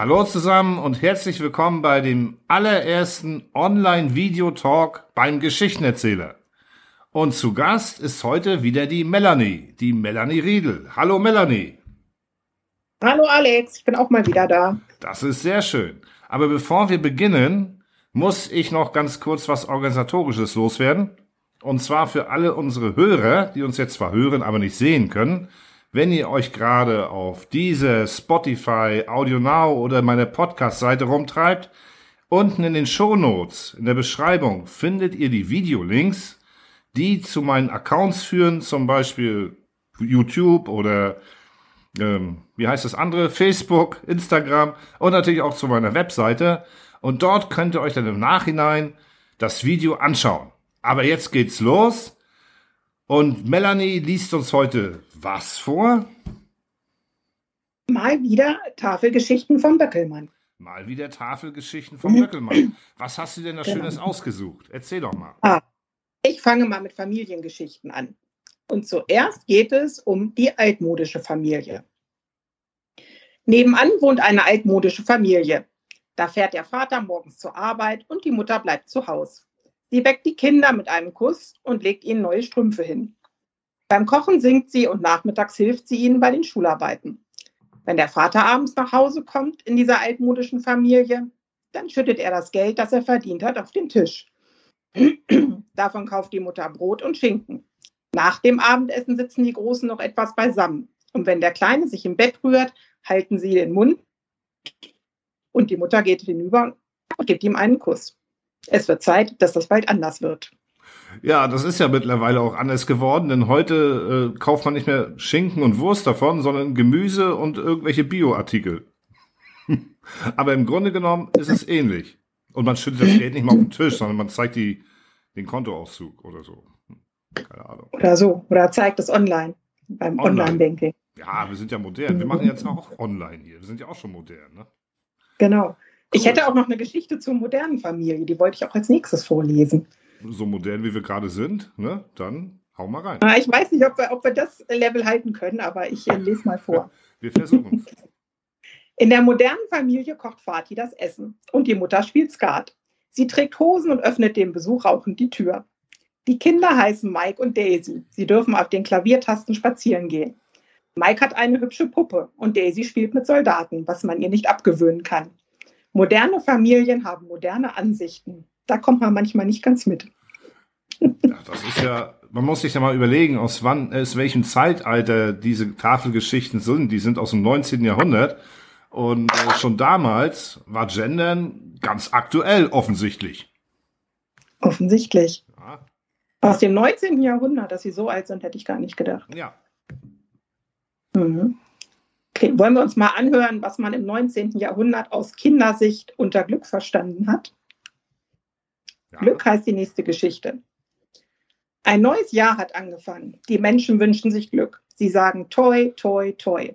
Hallo zusammen und herzlich willkommen bei dem allerersten Online-Video-Talk beim Geschichtenerzähler. Und zu Gast ist heute wieder die Melanie, die Melanie Riedel. Hallo Melanie. Hallo Alex, ich bin auch mal wieder da. Das ist sehr schön. Aber bevor wir beginnen, muss ich noch ganz kurz was Organisatorisches loswerden. Und zwar für alle unsere Hörer, die uns jetzt zwar hören, aber nicht sehen können. Wenn ihr euch gerade auf diese Spotify, Audio Now oder meine Podcast-Seite rumtreibt, unten in den Shownotes, in der Beschreibung, findet ihr die Videolinks, die zu meinen Accounts führen, zum Beispiel YouTube oder ähm, wie heißt das andere? Facebook, Instagram und natürlich auch zu meiner Webseite. Und dort könnt ihr euch dann im Nachhinein das Video anschauen. Aber jetzt geht's los. Und Melanie liest uns heute was vor? Mal wieder Tafelgeschichten vom Böckelmann. Mal wieder Tafelgeschichten vom Böckelmann. Was hast du denn da genau. Schönes ausgesucht? Erzähl doch mal. Ah, ich fange mal mit Familiengeschichten an. Und zuerst geht es um die altmodische Familie. Nebenan wohnt eine altmodische Familie. Da fährt der Vater morgens zur Arbeit und die Mutter bleibt zu Hause. Sie weckt die Kinder mit einem Kuss und legt ihnen neue Strümpfe hin. Beim Kochen singt sie und nachmittags hilft sie ihnen bei den Schularbeiten. Wenn der Vater abends nach Hause kommt in dieser altmodischen Familie, dann schüttet er das Geld, das er verdient hat, auf den Tisch. Davon kauft die Mutter Brot und Schinken. Nach dem Abendessen sitzen die Großen noch etwas beisammen. Und wenn der Kleine sich im Bett rührt, halten sie den Mund und die Mutter geht hinüber und gibt ihm einen Kuss. Es wird Zeit, dass das bald anders wird. Ja, das ist ja mittlerweile auch anders geworden, denn heute äh, kauft man nicht mehr Schinken und Wurst davon, sondern Gemüse und irgendwelche Bioartikel. Aber im Grunde genommen ist es ähnlich. Und man schüttet das Geld nicht mal auf den Tisch, sondern man zeigt die, den Kontoauszug oder so. Keine Ahnung. Oder so. Oder zeigt es online beim Online-Banking. ja, wir sind ja modern. Wir machen jetzt auch online hier. Wir sind ja auch schon modern, ne? Genau. Ich hätte auch noch eine Geschichte zur modernen Familie. Die wollte ich auch als nächstes vorlesen so modern wie wir gerade sind, ne, dann hau mal rein. Ah, ich weiß nicht, ob wir, ob wir das Level halten können, aber ich äh, lese mal vor. wir versuchen es. In der modernen Familie kocht Vati das Essen und die Mutter spielt Skat. Sie trägt Hosen und öffnet dem Besuch rauchend die Tür. Die Kinder heißen Mike und Daisy. Sie dürfen auf den Klaviertasten spazieren gehen. Mike hat eine hübsche Puppe und Daisy spielt mit Soldaten, was man ihr nicht abgewöhnen kann. Moderne Familien haben moderne Ansichten da kommt man manchmal nicht ganz mit. Ja, das ist ja, man muss sich ja mal überlegen, aus wann, aus welchem Zeitalter diese Tafelgeschichten sind. Die sind aus dem 19. Jahrhundert. Und äh, schon damals war Gendern ganz aktuell offensichtlich. Offensichtlich. Ja. Aus dem 19. Jahrhundert, dass sie so alt sind, hätte ich gar nicht gedacht. Ja. Mhm. Wollen wir uns mal anhören, was man im 19. Jahrhundert aus Kindersicht unter Glück verstanden hat? Ja. Glück heißt die nächste Geschichte. Ein neues Jahr hat angefangen. Die Menschen wünschen sich Glück. Sie sagen toi, toi, toi.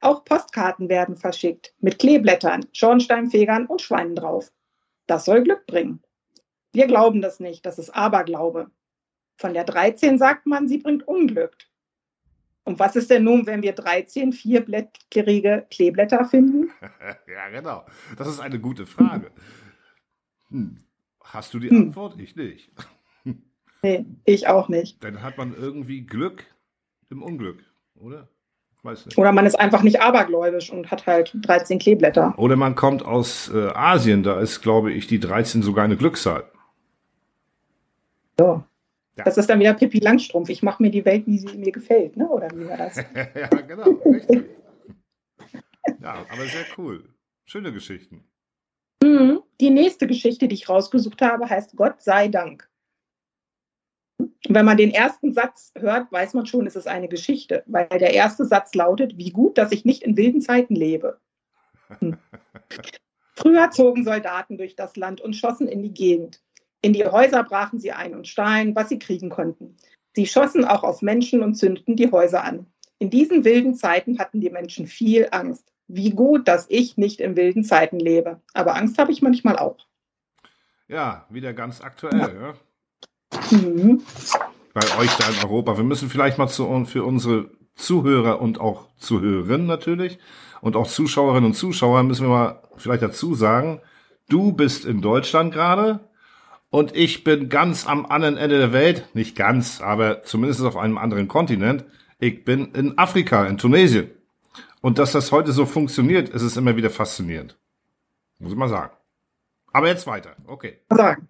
Auch Postkarten werden verschickt mit Kleeblättern, Schornsteinfegern und Schweinen drauf. Das soll Glück bringen. Wir glauben das nicht, das ist Aberglaube. Von der 13 sagt man, sie bringt Unglück. Und was ist denn nun, wenn wir 13 vierblättrige Kleeblätter finden? ja, genau. Das ist eine gute Frage. Hm. Hast du die hm. Antwort? Ich nicht. Nee, ich auch nicht. Dann hat man irgendwie Glück im Unglück, oder? Weiß nicht. Oder man ist einfach nicht abergläubisch und hat halt 13 Kleeblätter. Oder man kommt aus äh, Asien, da ist, glaube ich, die 13 sogar eine Glückszahl. So. Ja. Das ist dann wieder Pippi Langstrumpf. Ich mache mir die Welt, wie sie mir gefällt, ne? oder wie war das? ja, genau, richtig. ja, aber sehr cool. Schöne Geschichten. Mhm. Die nächste Geschichte, die ich rausgesucht habe, heißt Gott sei Dank. Wenn man den ersten Satz hört, weiß man schon, es ist eine Geschichte, weil der erste Satz lautet, wie gut, dass ich nicht in wilden Zeiten lebe. Hm. Früher zogen Soldaten durch das Land und schossen in die Gegend. In die Häuser brachen sie ein und stahlen, was sie kriegen konnten. Sie schossen auch auf Menschen und zündeten die Häuser an. In diesen wilden Zeiten hatten die Menschen viel Angst wie gut, dass ich nicht in wilden Zeiten lebe. Aber Angst habe ich manchmal auch. Ja, wieder ganz aktuell. Ja. Mhm. Bei euch da in Europa. Wir müssen vielleicht mal zu, für unsere Zuhörer und auch Zuhörerinnen natürlich Und auch Zuschauerinnen und Zuschauer müssen wir mal vielleicht dazu sagen, du bist in Deutschland gerade und ich bin ganz am anderen Ende der Welt, nicht ganz, aber zumindest auf einem anderen Kontinent. Ich bin in Afrika, in Tunesien. Und dass das heute so funktioniert, ist es immer wieder faszinierend. Muss ich mal sagen. Aber jetzt weiter. Okay. Sagen.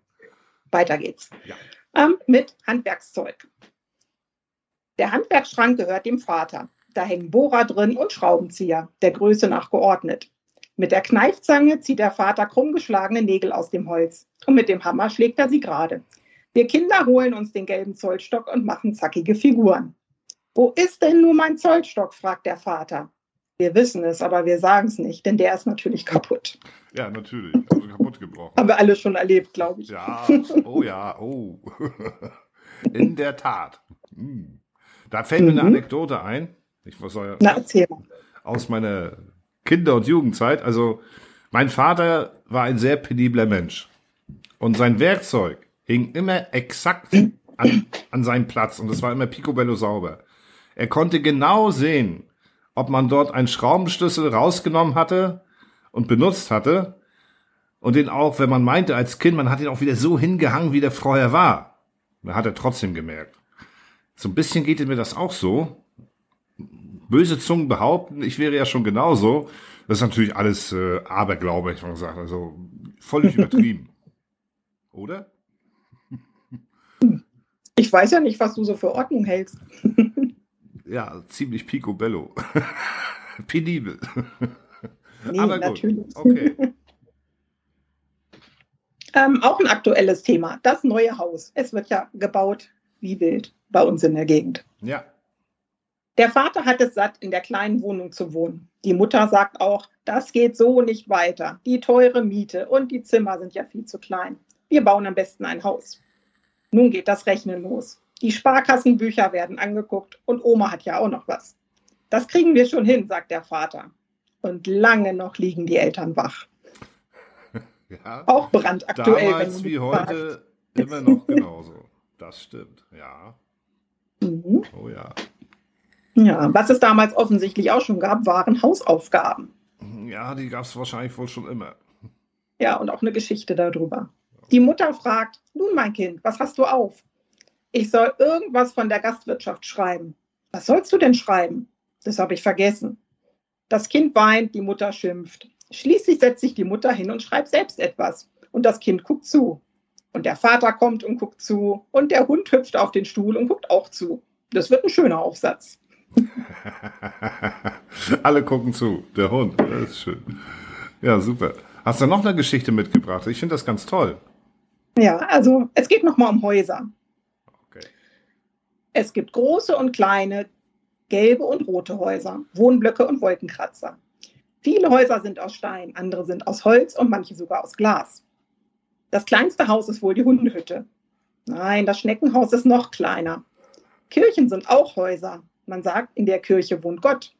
Weiter geht's. Ja. Ähm, mit Handwerkszeug. Der Handwerksschrank gehört dem Vater. Da hängen Bohrer drin und Schraubenzieher, der Größe nach geordnet. Mit der Kneifzange zieht der Vater krummgeschlagene Nägel aus dem Holz und mit dem Hammer schlägt er sie gerade. Wir Kinder holen uns den gelben Zollstock und machen zackige Figuren. Wo ist denn nur mein Zollstock? fragt der Vater. Wir wissen es, aber wir sagen es nicht, denn der ist natürlich kaputt. Ja, natürlich. Also kaputt gebrochen. Haben wir alle schon erlebt, glaube ich. Ja, oh ja, oh. In der Tat. Hm. Da fällt mir eine Mhm. Anekdote ein. Ich was soll Na, erzähl mal. aus meiner Kinder- und Jugendzeit. Also, mein Vater war ein sehr penibler Mensch. Und sein Werkzeug hing immer exakt an, an seinem Platz. Und es war immer picobello sauber. Er konnte genau sehen, ob man dort einen Schraubenschlüssel rausgenommen hatte und benutzt hatte. Und den auch, wenn man meinte als Kind, man hat ihn auch wieder so hingehangen, wie der vorher war. Da hat er trotzdem gemerkt. So ein bisschen geht mir das auch so böse Zungen behaupten, ich wäre ja schon genauso. Das ist natürlich alles äh, Aberglaube, ich mal gesagt. Also völlig übertrieben. Oder? Ich weiß ja nicht, was du so für Ordnung hältst. Ja, ziemlich picobello. Penibel. Nee, Aber gut. natürlich. Okay. Ähm, auch ein aktuelles Thema, das neue Haus. Es wird ja gebaut wie wild bei uns in der Gegend. Ja. Der Vater hat es satt, in der kleinen Wohnung zu wohnen. Die Mutter sagt auch, das geht so nicht weiter. Die teure Miete und die Zimmer sind ja viel zu klein. Wir bauen am besten ein Haus. Nun geht das Rechnen los. Die Sparkassenbücher werden angeguckt und Oma hat ja auch noch was. Das kriegen wir schon hin, sagt der Vater. Und lange noch liegen die Eltern wach. ja. Auch brandaktuell. Damals wie heute immer noch genauso. Das stimmt. Ja. fragst. Mhm. Oh ja. Ja, was es damals offensichtlich auch schon gab, waren Hausaufgaben. Ja, die gab es wahrscheinlich wohl schon immer. Ja, und auch eine Geschichte darüber. Die Mutter fragt, nun mein Kind, was hast du auf? Ich soll irgendwas von der Gastwirtschaft schreiben. Was sollst du denn schreiben? Das habe ich vergessen. Das Kind weint, die Mutter schimpft. Schließlich setzt sich die Mutter hin und schreibt selbst etwas. Und das Kind guckt zu. Und der Vater kommt und guckt zu. Und der Hund hüpft auf den Stuhl und guckt auch zu. Das wird ein schöner Aufsatz. Alle gucken zu. Der Hund. Das ist schön. Ja, super. Hast du noch eine Geschichte mitgebracht? Ich finde das ganz toll. Ja, also es geht nochmal um Häuser. Okay. Es gibt große und kleine, gelbe und rote Häuser, Wohnblöcke und Wolkenkratzer. Viele Häuser sind aus Stein, andere sind aus Holz und manche sogar aus Glas. Das kleinste Haus ist wohl die Hundehütte. Nein, das Schneckenhaus ist noch kleiner. Kirchen sind auch Häuser. Man sagt, in der Kirche wohnt Gott.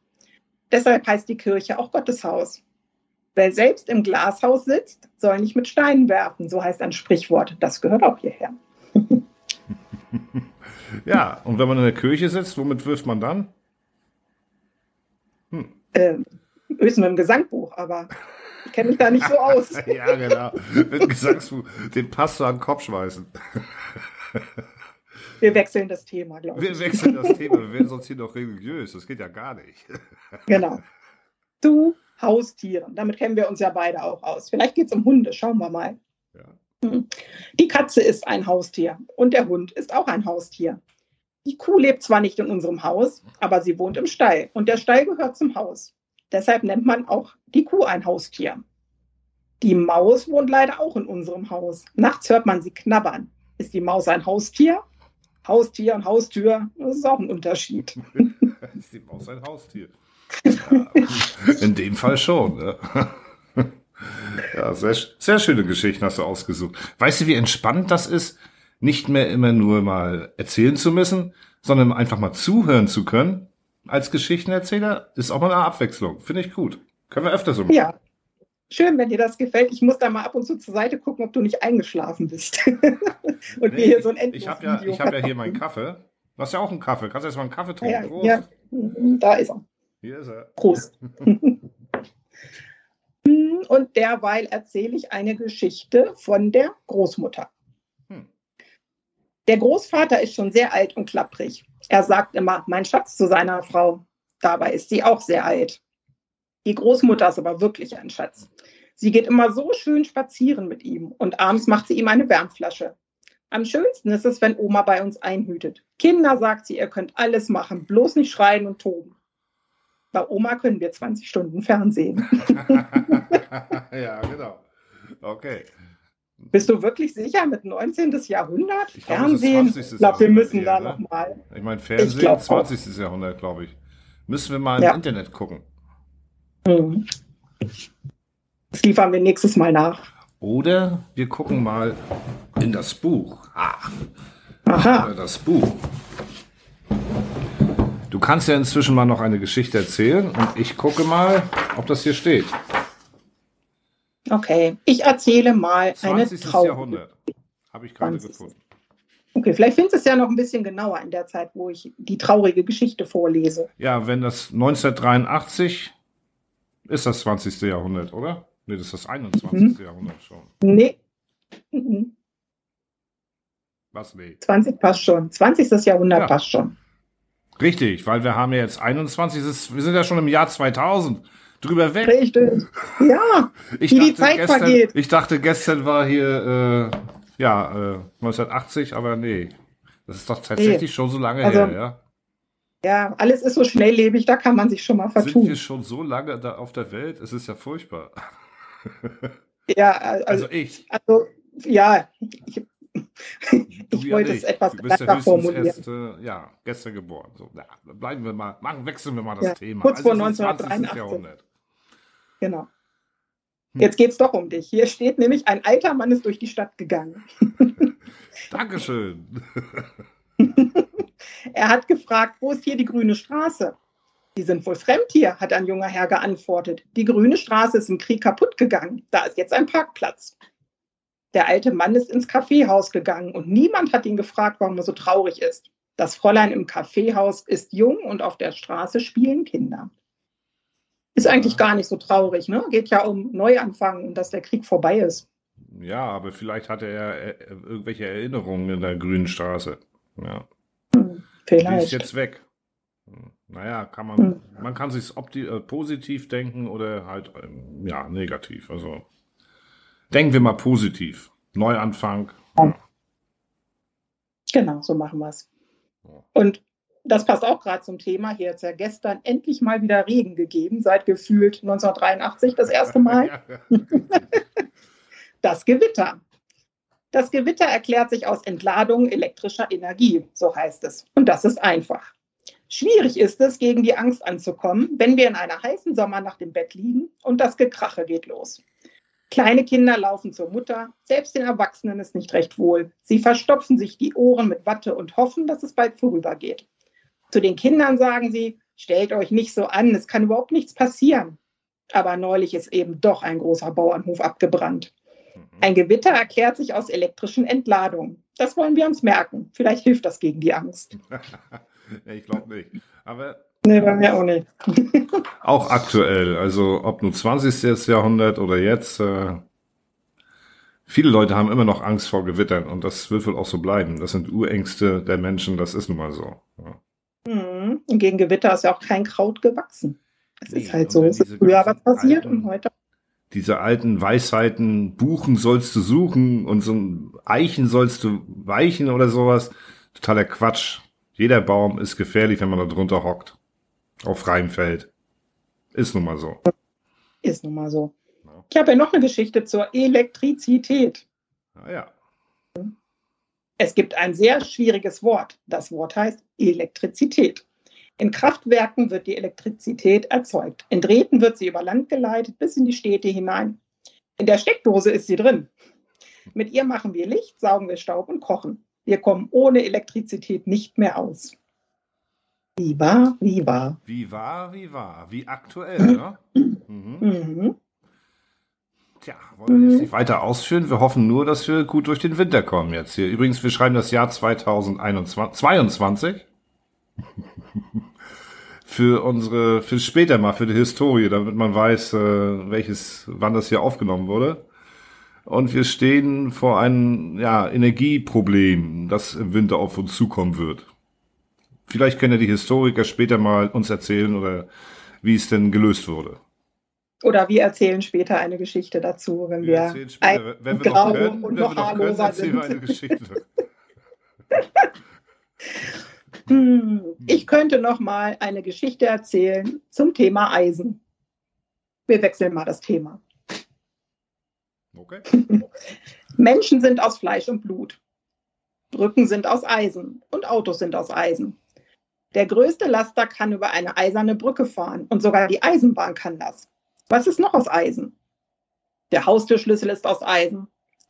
Deshalb heißt die Kirche auch Gotteshaus. Wer selbst im Glashaus sitzt, soll nicht mit Steinen werfen, so heißt ein Sprichwort. Das gehört auch hierher. Ja, und wenn man in der Kirche sitzt, womit wirft man dann? Ähm, höchstens mit dem Gesangbuch, aber ich kenne mich da nicht so aus. ja, genau. Mit dem Gesangsbuch den Pastor an den Kopf schmeißen. Wir wechseln das Thema, glaube Wir ich. wechseln das Thema. Wir werden sonst hier noch religiös. Das geht ja gar nicht. Genau. Zu Haustieren. Damit kennen wir uns ja beide auch aus. Vielleicht geht es um Hunde. Schauen wir mal. Ja. Die Katze ist ein Haustier und der Hund ist auch ein Haustier. Die Kuh lebt zwar nicht in unserem Haus, aber sie wohnt im Stall und der Stall gehört zum Haus. Deshalb nennt man auch die Kuh ein Haustier. Die Maus wohnt leider auch in unserem Haus. Nachts hört man sie knabbern. Ist die Maus ein Haustier? Haustier und Haustür, das ist auch ein Unterschied. Ist die Maus ein Haustier? Ja, in dem Fall schon. Ne? Ja, sehr, sehr schöne Geschichten hast du ausgesucht. Weißt du, wie entspannt das ist, nicht mehr immer nur mal erzählen zu müssen, sondern einfach mal zuhören zu können als Geschichtenerzähler? Ist auch mal eine Abwechslung. Finde ich gut. Können wir öfter so machen. Ja, schön, wenn dir das gefällt. Ich muss da mal ab und zu zur Seite gucken, ob du nicht eingeschlafen bist. und wir Nee, hier so ein ich habe ja, ich hab ja hier meinen Kaffee. Du hast ja auch einen Kaffee. Kannst du jetzt mal einen Kaffee trinken? Ja, ja, da ist er. Hier ist er. Prost. Und derweil erzähle ich eine Geschichte von der Großmutter. Hm. Der Großvater ist schon sehr alt und klapprig. Er sagt immer, mein Schatz zu seiner Frau. Dabei ist sie auch sehr alt. Die Großmutter ist aber wirklich ein Schatz. Sie geht immer so schön spazieren mit ihm und abends macht sie ihm eine Wärmflasche. Am schönsten ist es, wenn Oma bei uns einhütet. Kinder, sagt sie, ihr könnt alles machen, bloß nicht schreien und toben. Bei Oma können wir 20 Stunden Fernsehen. ja, genau. Okay. Bist du wirklich sicher mit 19. Jahrhundert? Ich glaube, es ist Fernsehen? 20. Ich glaube, wir müssen da eher, ne? nochmal. Ich meine, Ich Fernsehen, glaub auch. 20. Jahrhundert, glaube ich. Müssen wir mal im Ja. Internet gucken. Mhm. Das liefern wir nächstes Mal nach. Oder wir gucken mal in das Buch. Ah, Aha. das Buch. Du kannst ja inzwischen mal noch eine Geschichte erzählen und ich gucke mal, ob das hier steht. Okay. Ich erzähle mal eine 20. Traum. Jahrhundert. Habe ich gerade 20. gefunden. Okay, vielleicht findest du es ja noch ein bisschen genauer in der Zeit, wo ich die traurige Geschichte vorlese. Ja, wenn das 1983 ist das 20. Jahrhundert, oder? Nee, das ist das 21. Jahrhundert schon. Nee. Mhm. Was? Nee. 20 passt schon. 20. Jahrhundert Ja. passt schon. Richtig, weil wir haben ja jetzt 21. das ist- Wir sind ja schon im Jahr 2000. Drüber weg. Richtig. Ja, Ich Wie die Zeit gestern, vergeht. Ich dachte, gestern war hier, äh, ja, äh, 1980, aber nee. Das ist doch tatsächlich schon so lange Also, her, ja. Ja, alles ist so schnelllebig, da kann man sich schon mal Sind wir vertun. schon so lange da auf der Welt? Es ist ja furchtbar. Ja, also, Also ich. also ja, ich, Du ich ja wollte nicht. es etwas Du bist ja formulieren. erst, äh, ja, gestern geboren. So, ja, bleiben wir mal, machen, wechseln wir mal das Ja, Thema. kurz vor es ist 1983. Jahrhundert. Genau. Hm. Jetzt geht's doch um dich. Hier steht nämlich, ein alter Mann ist durch die Stadt gegangen. Dankeschön. Er hat gefragt, wo ist hier die grüne Straße? Die sind wohl fremd hier, hat ein junger Herr geantwortet. Die grüne Straße ist im Krieg kaputt gegangen. Da ist jetzt ein Parkplatz. Der alte Mann ist ins Kaffeehaus gegangen und niemand hat ihn gefragt, warum er so traurig ist. Das Fräulein im Kaffeehaus ist jung und auf der Straße spielen Kinder. Ist eigentlich gar nicht so traurig, ne? Geht ja um Neuanfang und dass der Krieg vorbei ist. Ja, aber vielleicht hatte er äh, irgendwelche Erinnerungen in der grünen Straße. Ja. Hm, Die ist vielleicht. jetzt weg. Hm, Naja, kann man, Hm. man kann sich äh, positiv denken oder halt, ähm, ja, negativ. Also, denken wir mal positiv. Neuanfang. Genau, so machen wir es. Und das passt auch gerade zum Thema. Hier hat es ja gestern endlich mal wieder Regen gegeben, seit gefühlt 1983 das erste Mal. Ja, ja. Das Gewitter. Das Gewitter erklärt sich aus Entladung elektrischer Energie, so heißt es. Und das ist einfach. Schwierig ist es, gegen die Angst anzukommen, wenn wir in einer heißen Sommernacht im Bett liegen und das Gekrache geht los. Kleine Kinder laufen zur Mutter, selbst den Erwachsenen ist nicht recht wohl. Sie verstopfen sich die Ohren mit Watte und hoffen, dass es bald vorübergeht. Zu den Kindern sagen sie, stellt euch nicht so an, es kann überhaupt nichts passieren. Aber neulich ist eben doch ein großer Bauernhof abgebrannt. Ein Gewitter erklärt sich aus elektrischen Entladungen. Das wollen wir uns merken. Vielleicht hilft das gegen die Angst. Ich glaube nicht. Aber Nee, bei mir auch nicht. auch aktuell, also ob nun 20. Jahrhundert oder jetzt, äh, viele Leute haben immer noch Angst vor Gewittern und das wird wohl auch so bleiben. Das sind Urängste der Menschen, das ist nun mal so. Ja. Mhm. Und gegen Gewitter ist ja auch kein Kraut gewachsen. Es Nee, ist halt so. Es ist früher was passiert und heute. Diese alten Weisheiten, Buchen sollst du suchen und so ein Eichen sollst du weichen oder sowas. Totaler Quatsch. Jeder Baum ist gefährlich, wenn man da drunter hockt. Auf freiem Feld. Ist nun mal so. Ist nun mal so. Ja. Ich habe ja noch eine Geschichte zur Elektrizität. Naja. Es gibt ein sehr schwieriges Wort. Das Wort heißt Elektrizität. In Kraftwerken wird die Elektrizität erzeugt. In Drähten wird sie über Land geleitet bis in die Städte hinein. In der Steckdose ist sie drin. Mit ihr machen wir Licht, saugen wir Staub und kochen. Wir kommen ohne Elektrizität nicht mehr aus. Wie wahr, wie wahr. Wie war, wie war. Wie aktuell, ne? Mhm. Mhm. Tja, wollen wir jetzt nicht weiter ausführen. Wir hoffen nur, dass wir gut durch den Winter kommen jetzt hier. Übrigens, wir schreiben das Jahr 2021, 22. für unsere, für später mal, für die Historie, damit man weiß, äh, welches, wann das hier aufgenommen wurde. Und wir stehen vor einem ja, Energieproblem, das im Winter auf uns zukommen wird. Vielleicht können ja die Historiker später mal uns erzählen oder wie es denn gelöst wurde. Oder wir erzählen später eine Geschichte dazu, wenn wir, wir später, wenn wir grau können, und noch haarloser sind. eine Geschichte. hm, ich könnte noch mal eine Geschichte erzählen zum Thema Eisen. Wir wechseln mal das Thema. Okay. Menschen sind aus Fleisch und Blut. Brücken sind aus Eisen und Autos sind aus Eisen. Der größte Laster kann über eine eiserne Brücke fahren und sogar die Eisenbahn kann das. Was ist noch aus Eisen? Der Haustürschlüssel ist aus Eisen.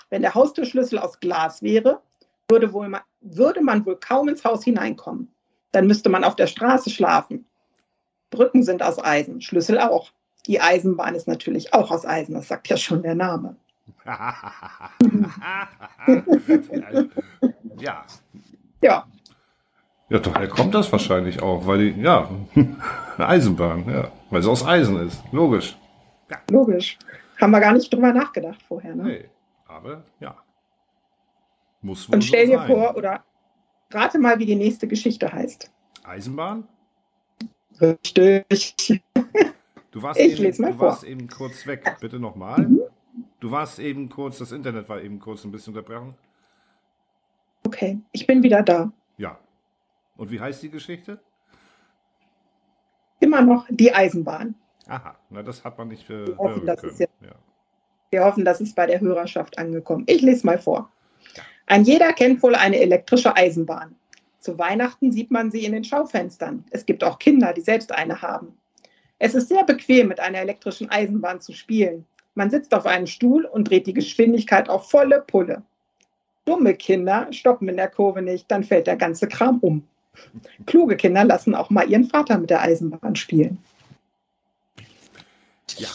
Wenn der Haustürschlüssel aus Glas wäre, würde, wohl man, würde man wohl kaum ins Haus hineinkommen. Dann müsste man auf der Straße schlafen. Brücken sind aus Eisen, Schlüssel auch. Die Eisenbahn ist natürlich auch aus Eisen, das sagt ja schon der Name. ja. Ja. Ja, daher kommt das wahrscheinlich auch, weil die, ja, eine Eisenbahn, ja, weil es aus Eisen ist, logisch. Ja. Logisch. Haben wir gar nicht drüber nachgedacht vorher, ne? Nee, aber ja. Muss wohl Und stell so dir sein. vor, oder rate mal, wie die nächste Geschichte heißt. Eisenbahn? Richtig. Du warst, ich eben, du warst eben kurz weg. Bitte nochmal. Mhm. Du warst eben kurz, das Internet war eben kurz ein bisschen unterbrochen. Okay, ich bin wieder da. Ja. Und wie heißt die Geschichte? Immer noch die Eisenbahn. Aha, na das hat man nicht für wir hoffen, hören können. Ja, ja. Wir hoffen, das ist bei der Hörerschaft angekommen. Ich lese mal vor. Ja. Ein jeder kennt wohl eine elektrische Eisenbahn. Zu Weihnachten sieht man sie in den Schaufenstern. Es gibt auch Kinder, die selbst eine haben. Es ist sehr bequem, mit einer elektrischen Eisenbahn zu spielen. Man sitzt auf einem Stuhl und dreht die Geschwindigkeit auf volle Pulle. Dumme Kinder stoppen in der Kurve nicht, dann fällt der ganze Kram um. Kluge Kinder lassen auch mal ihren Vater mit der Eisenbahn spielen. Ja,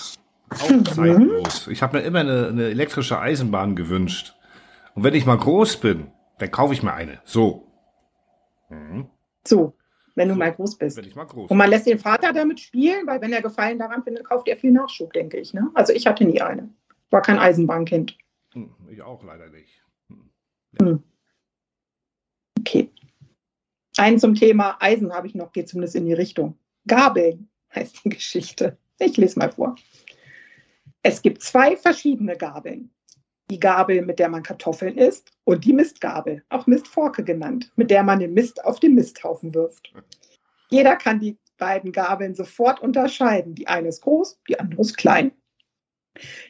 auch zeitlos. Ich habe mir immer eine, eine, elektrische Eisenbahn gewünscht. Und wenn ich mal groß bin, dann kaufe ich mir eine. So. Mhm. So, wenn du so, mal groß bist. Wenn ich mal groß Und man lässt den Vater damit spielen, weil wenn er Gefallen daran findet, kauft er viel Nachschub, denke ich. Ne? Also ich hatte nie eine. War kein Eisenbahnkind. Hm, ich auch leider nicht. Hm. Ja. Hm. Okay. Einen zum Thema Eisen habe ich noch, geht zumindest in die Richtung. Gabeln heißt die Geschichte. Ich lese mal vor. Es gibt zwei verschiedene Gabeln. Die Gabel, mit der man Kartoffeln isst, und die Mistgabel, auch Mistforke genannt, mit der man den Mist auf den Misthaufen wirft. Jeder kann die beiden Gabeln sofort unterscheiden. Die eine ist groß, die andere ist klein.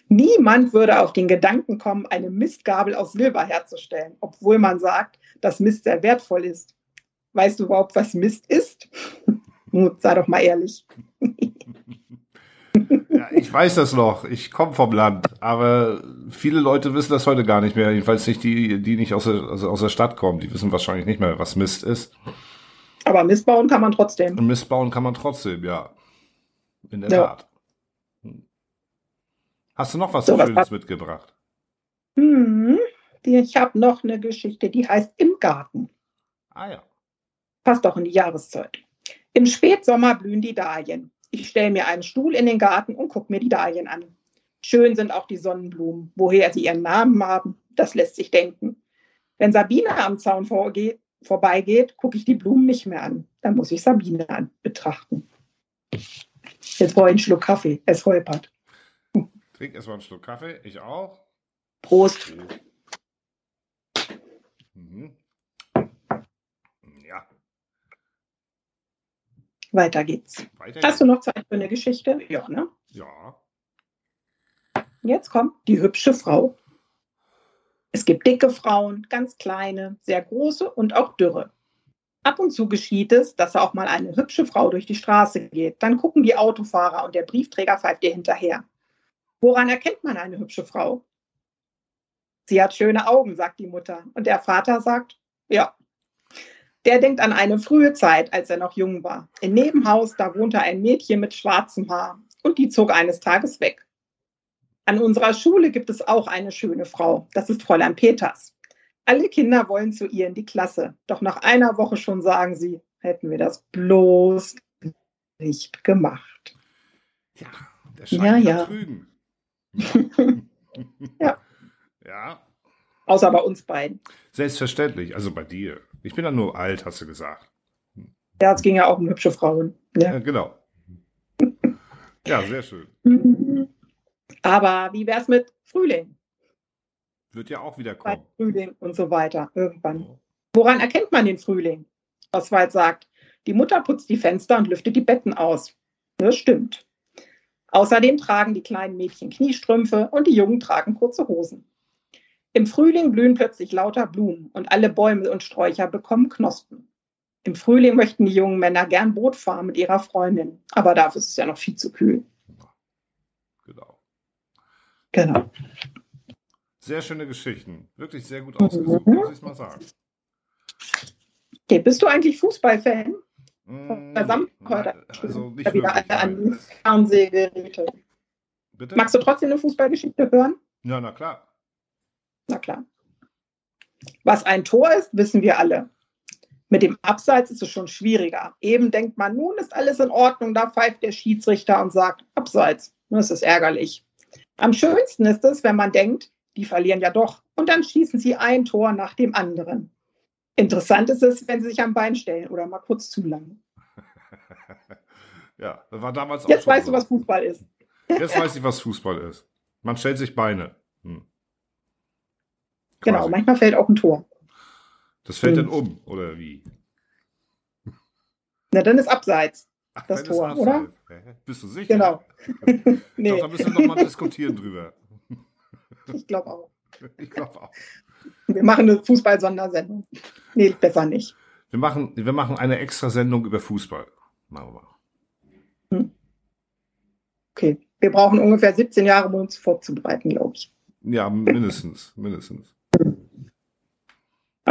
Niemand würde auf den Gedanken kommen, eine Mistgabel aus Silber herzustellen, obwohl man sagt, dass Mist sehr wertvoll ist. Weißt du überhaupt, was Mist ist? Sei doch mal ehrlich. Ich weiß das noch. Ich komme vom Land, aber viele Leute wissen das heute gar nicht mehr. Jedenfalls nicht die, die nicht aus der, also aus der Stadt kommen. Die wissen wahrscheinlich nicht mehr, was Mist ist. Aber Mist bauen kann man trotzdem. Mist bauen kann man trotzdem, ja. In der ja. Tat. Hast du noch was so, Schönes was mitgebracht? Hm, ich habe noch eine Geschichte, die heißt Im Garten. Ah ja. Passt auch in die Jahreszeit. Im Spätsommer blühen die Dahlien. Ich stelle mir einen Stuhl in den Garten und gucke mir die Dahlien an. Schön sind auch die Sonnenblumen. Woher sie ihren Namen haben, das lässt sich denken. Wenn Sabine am Zaun vorgeht, vorbeigeht, gucke ich die Blumen nicht mehr an. Dann muss ich Sabine an, betrachten. Jetzt brauche ich einen Schluck Kaffee. Es holpert. Trink erstmal einen Schluck Kaffee. Ich auch. Prost. Mhm. Weiter geht's. Weiter Hast du noch Zeit für eine Geschichte? Ja, ne? Ja. Jetzt kommt die hübsche Frau. Es gibt dicke Frauen, ganz kleine, sehr große und auch dürre. Ab und zu geschieht es, dass auch mal eine hübsche Frau durch die Straße geht. Dann gucken die Autofahrer und der Briefträger pfeift ihr hinterher. Woran erkennt man eine hübsche Frau? Sie hat schöne Augen, sagt die Mutter. Und der Vater sagt, ja. Der denkt an eine frühe Zeit, als er noch jung war. Im Nebenhaus, da wohnte ein Mädchen mit schwarzem Haar. Und die zog eines Tages weg. An unserer Schule gibt es auch eine schöne Frau. Das ist Fräulein Peters. Alle Kinder wollen zu ihr in die Klasse. Doch nach einer Woche schon sagen sie, hätten wir das bloß nicht gemacht. Ja, der Ja, Schein ja. kann trügen. Ja. Ja, Außer bei uns beiden. selbstverständlich. Also bei dir. Ich bin ja nur alt, hast du gesagt. Ja, es ging ja auch um hübsche Frauen. Ja, Ja. genau. Ja, sehr schön. Aber wie wär's mit Frühling? Wird ja auch wieder kommen. Frühling und so weiter. Irgendwann. Woran erkennt man den Frühling? Oswald sagt, die Mutter putzt die Fenster und lüftet die Betten aus. Das stimmt. Außerdem tragen die kleinen Mädchen Kniestrümpfe und die Jungen tragen kurze Hosen. Im Frühling blühen plötzlich lauter Blumen und alle Bäume und Sträucher bekommen Knospen. Im Frühling möchten die jungen Männer gern Boot fahren mit ihrer Freundin, aber dafür ist es ja noch viel zu kühl. Genau. Genau. Sehr schöne Geschichten. Wirklich sehr gut ausgesucht, Mhm. muss ich mal sagen. Okay, bist du eigentlich Fußballfan? Mm, also nicht wieder wirklich. alle an Fernsehgeräte. Bitte? Magst du trotzdem eine Fußballgeschichte hören? Ja, na klar. Na klar. Was ein Tor ist, wissen wir alle. Mit dem Abseits ist es schon schwieriger. Eben denkt man, nun ist alles in Ordnung, da pfeift der Schiedsrichter und sagt Abseits. Das ist ärgerlich. Am schönsten ist es, wenn man denkt, die verlieren ja doch und dann schießen sie ein Tor nach dem anderen. Interessant ist es, wenn sie sich am Bein stellen oder mal kurz zu lang. ja, das war damals Jetzt weißt so. du, was Fußball ist. Jetzt weiß ich, was Fußball ist. Man stellt sich Beine. Hm. Genau, Quasi. manchmal fällt auch ein Tor. Das fällt Hm. dann um, oder wie? Na, dann ist Abseits. Ach, Das Tor, Abseits. oder? Bist du sicher? Genau. Nee, da müssen wir nochmal diskutieren drüber. ich glaube auch. Ich glaube auch. Wir machen eine Fußball-Sondersendung. Nee, besser nicht. Wir machen, wir machen eine extra Sendung über Fußball. Machen wir mal. Okay. Wir brauchen ungefähr 17 Jahre, um uns vorzubereiten, glaube ich. Ja, mindestens. mindestens.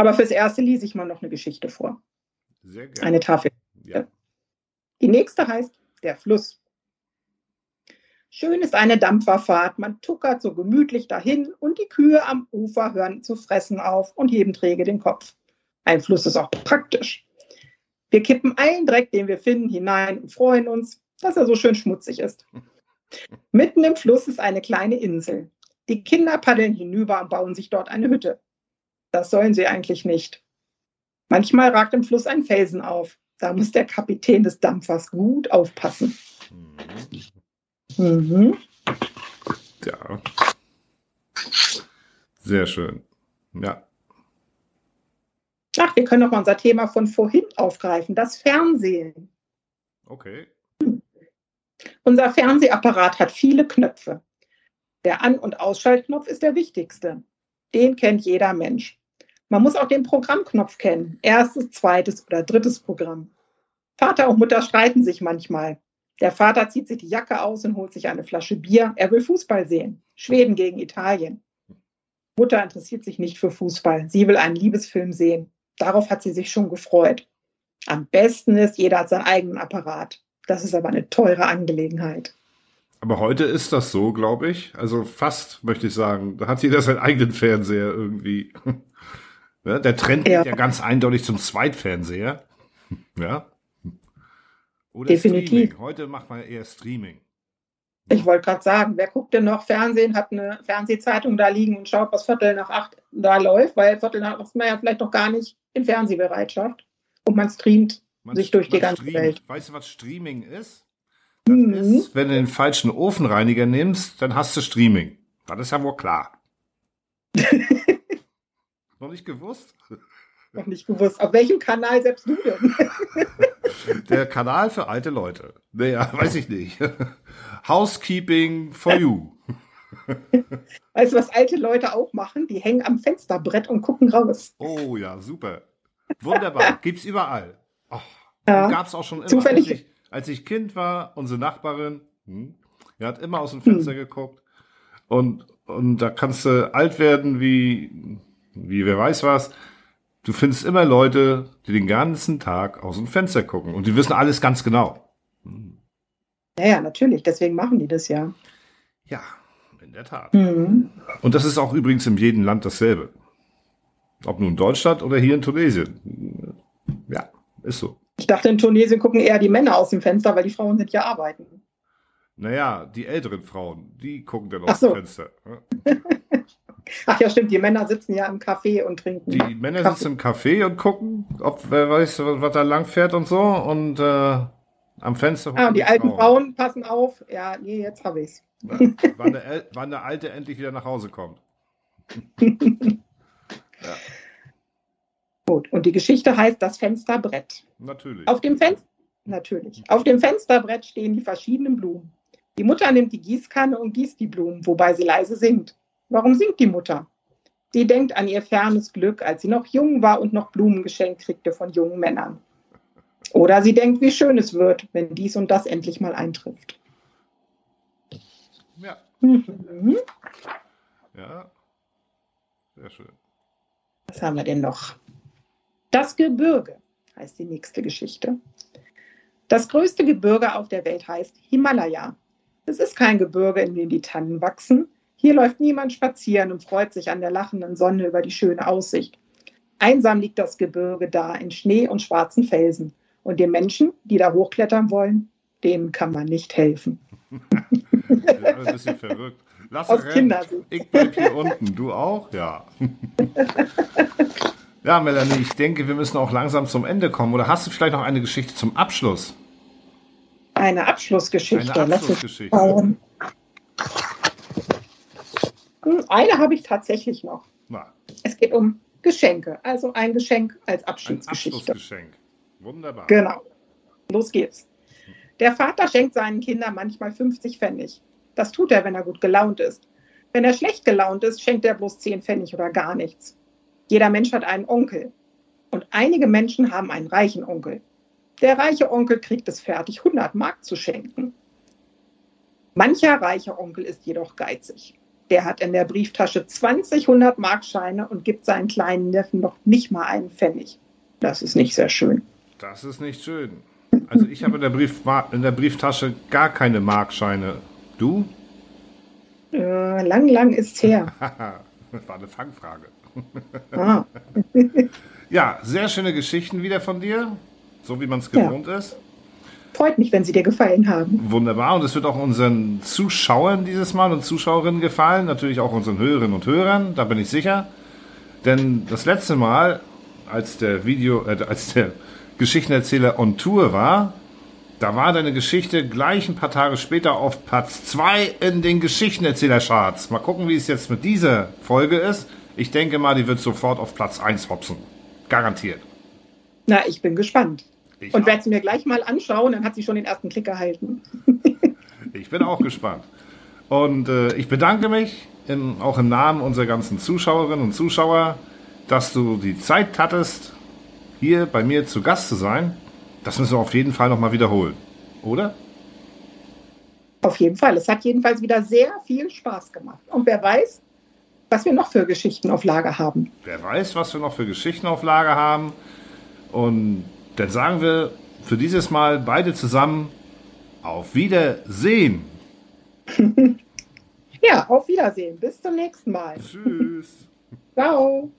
Aber fürs Erste lese ich mal noch eine Geschichte vor. Sehr gerne. Eine Tafel. ja. Die nächste heißt Der Fluss. Schön ist eine Dampferfahrt, man tuckert so gemütlich dahin und die Kühe am Ufer hören zu fressen auf und heben träge den Kopf. Ein Fluss ist auch praktisch. Wir kippen allen Dreck, den wir finden, hinein und freuen uns, dass er so schön schmutzig ist. Mitten im Fluss ist eine kleine Insel. Die Kinder paddeln hinüber und bauen sich dort eine Hütte. Das sollen sie eigentlich nicht. Manchmal ragt im Fluss ein Felsen auf. Da muss der Kapitän des Dampfers gut aufpassen. Mhm. Ja. Sehr schön. Ja. Ach, wir können noch mal unser Thema von vorhin aufgreifen, das Fernsehen. Okay. Unser Fernsehapparat hat viele Knöpfe. Der An- und Ausschaltknopf ist der wichtigste. Den kennt jeder Mensch. Man muss auch den Programmknopf kennen. Erstes, zweites oder drittes Programm. Vater und Mutter streiten sich manchmal. Der Vater zieht sich die Jacke aus und holt sich eine Flasche Bier. Er will Fußball sehen. Schweden gegen Italien. Mutter interessiert sich nicht für Fußball. Sie will einen Liebesfilm sehen. Darauf hat sie sich schon gefreut. Am besten ist, jeder hat seinen eigenen Apparat. Das ist aber eine teure Angelegenheit. Aber heute ist das so, glaube ich. Also fast, möchte ich sagen. Da hat jeder seinen eigenen Fernseher irgendwie. Ja, der Trend Ja. geht ja ganz eindeutig zum Zweitfernseher. Ja. Oder Definitiv. Streaming. Heute macht man eher Streaming. Ich wollte gerade sagen, wer guckt denn noch Fernsehen, hat eine Fernsehzeitung da liegen und schaut, was Viertel nach acht da läuft, weil Viertel nach acht ist man ja vielleicht noch gar nicht in Fernsehbereitschaft und man streamt. Man Sich durch die ganze streamt. Welt. Weißt du, was Streaming ist? Das Mhm. ist, wenn du den falschen Ofenreiniger nimmst, dann hast du Streaming. Das ist ja wohl klar. Noch nicht gewusst? Noch nicht gewusst. Auf welchem Kanal selbst du denn? Der Kanal für alte Leute. Naja, weiß ich nicht. Housekeeping for you. Weißt du, was alte Leute auch machen? Die hängen am Fensterbrett und gucken raus. Oh ja, super. Wunderbar. Gibt's überall. Oh, Ja. Gab's auch schon immer. Zufällig- Als ich, als ich Kind war, unsere Nachbarin, hm, die hat immer aus dem Fenster geguckt. Und, und da kannst du alt werden wie, wie wer weiß was. Du findest immer Leute, die den ganzen Tag aus dem Fenster gucken. Und die wissen alles ganz genau. Ja, ja, natürlich. Deswegen machen die das ja. Ja, in der Tat. Mhm. Und das ist auch übrigens in jedem Land dasselbe. Ob nun Deutschland oder hier in Tunesien. Ja, ist so. Ich dachte, in Tunesien gucken eher die Männer aus dem Fenster, weil die Frauen sind ja arbeiten. Naja, die älteren Frauen, die gucken dann aufs so. Fenster. Ach ja, stimmt, die Männer sitzen ja im Café und trinken. Die Männer Kaffee. sitzen im Café und gucken, ob wer weiß, was da lang fährt und so. Und äh, am Fenster. Ah, und die gucken alten Frauen passen auf. Ja, nee, jetzt habe ich's. Wann der, wann der Alte endlich wieder nach Hause kommt. Gut, und die Geschichte heißt das Fensterbrett. Natürlich. Auf dem Fenster, natürlich. Auf dem Fensterbrett stehen die verschiedenen Blumen. Die Mutter nimmt die Gießkanne und gießt die Blumen, wobei sie leise singt. Warum singt die Mutter? Sie denkt an ihr fernes Glück, als sie noch jung war und noch Blumen geschenkt kriegte von jungen Männern. Oder sie denkt, wie schön es wird, wenn dies und das endlich mal eintrifft. Ja, Mhm. ja. Sehr schön. Was haben wir denn noch? Das Gebirge heißt die nächste Geschichte. Das größte Gebirge auf der Welt heißt Himalaya. Es ist kein Gebirge, in dem die Tannen wachsen. Hier läuft niemand spazieren und freut sich an der lachenden Sonne über die schöne Aussicht. Einsam liegt das Gebirge da in Schnee und schwarzen Felsen. Und den Menschen, die da hochklettern wollen, denen kann man nicht helfen. Ein bisschen verrückt. Lass Aus. Kindersicht. Ich bleib hier unten. Du auch? Ja. ja, Melanie, ich denke, wir müssen auch langsam zum Ende kommen. Oder hast du vielleicht noch eine Geschichte zum Abschluss? Eine Abschlussgeschichte. Eine Abschlussgeschichte. Hm, Eine habe ich tatsächlich noch. Na, Es geht um Geschenke, also ein Geschenk als ein Abschiedsgeschichte. Abschlussgeschenk. Wunderbar. Genau. Los geht's. Der Vater schenkt seinen Kindern manchmal 50 Pfennig. Das tut er, wenn er gut gelaunt ist. Wenn er schlecht gelaunt ist, schenkt er bloß 10 Pfennig oder gar nichts. Jeder Mensch hat einen Onkel. Und einige Menschen haben einen reichen Onkel. Der reiche Onkel kriegt es fertig, 100 Mark zu schenken. Mancher reicher Onkel ist jedoch geizig. Der hat in der Brieftasche 20 100 Mark Scheine und gibt seinen kleinen Neffen noch nicht mal einen Pfennig. Das ist nicht sehr schön. Das ist nicht schön. Also ich habe in der, Brief, in der Brieftasche gar keine Markscheine. Du? Äh, lang, lang ist's her. Das war eine Fangfrage. Ah, Ja, sehr schöne Geschichten wieder von dir. So wie man es Ja. gewohnt ist. Freut mich, wenn sie dir gefallen haben. Wunderbar. Und es wird auch unseren Zuschauern dieses Mal und Zuschauerinnen gefallen. Natürlich auch unseren Hörerinnen und Hörern. Da bin ich sicher. Denn das letzte Mal, als der Video, äh, als der Geschichtenerzähler on Tour war, da war deine Geschichte gleich ein paar Tage später auf Platz 2 in den Geschichtenerzählercharts. Mal gucken, wie es jetzt mit dieser Folge ist. Ich denke mal, die wird sofort auf Platz 1 hopsen. Garantiert. Na, ich bin gespannt. Ich Und werde sie mir gleich mal anschauen, dann hat sie schon den ersten Klick erhalten. Ich bin auch gespannt. Und äh, ich bedanke mich in, auch im Namen unserer ganzen Zuschauerinnen und Zuschauer, dass du die Zeit hattest, hier bei mir zu Gast zu sein. Das müssen wir auf jeden Fall nochmal wiederholen. Oder? Auf jeden Fall. Es hat jedenfalls wieder sehr viel Spaß gemacht. Und wer weiß, was wir noch für Geschichten auf Lager haben. Wer weiß, was wir noch für Geschichten auf Lager haben. Und dann sagen wir für dieses Mal beide zusammen auf Wiedersehen. Ja, auf Wiedersehen. Bis zum nächsten Mal. Tschüss. Ciao.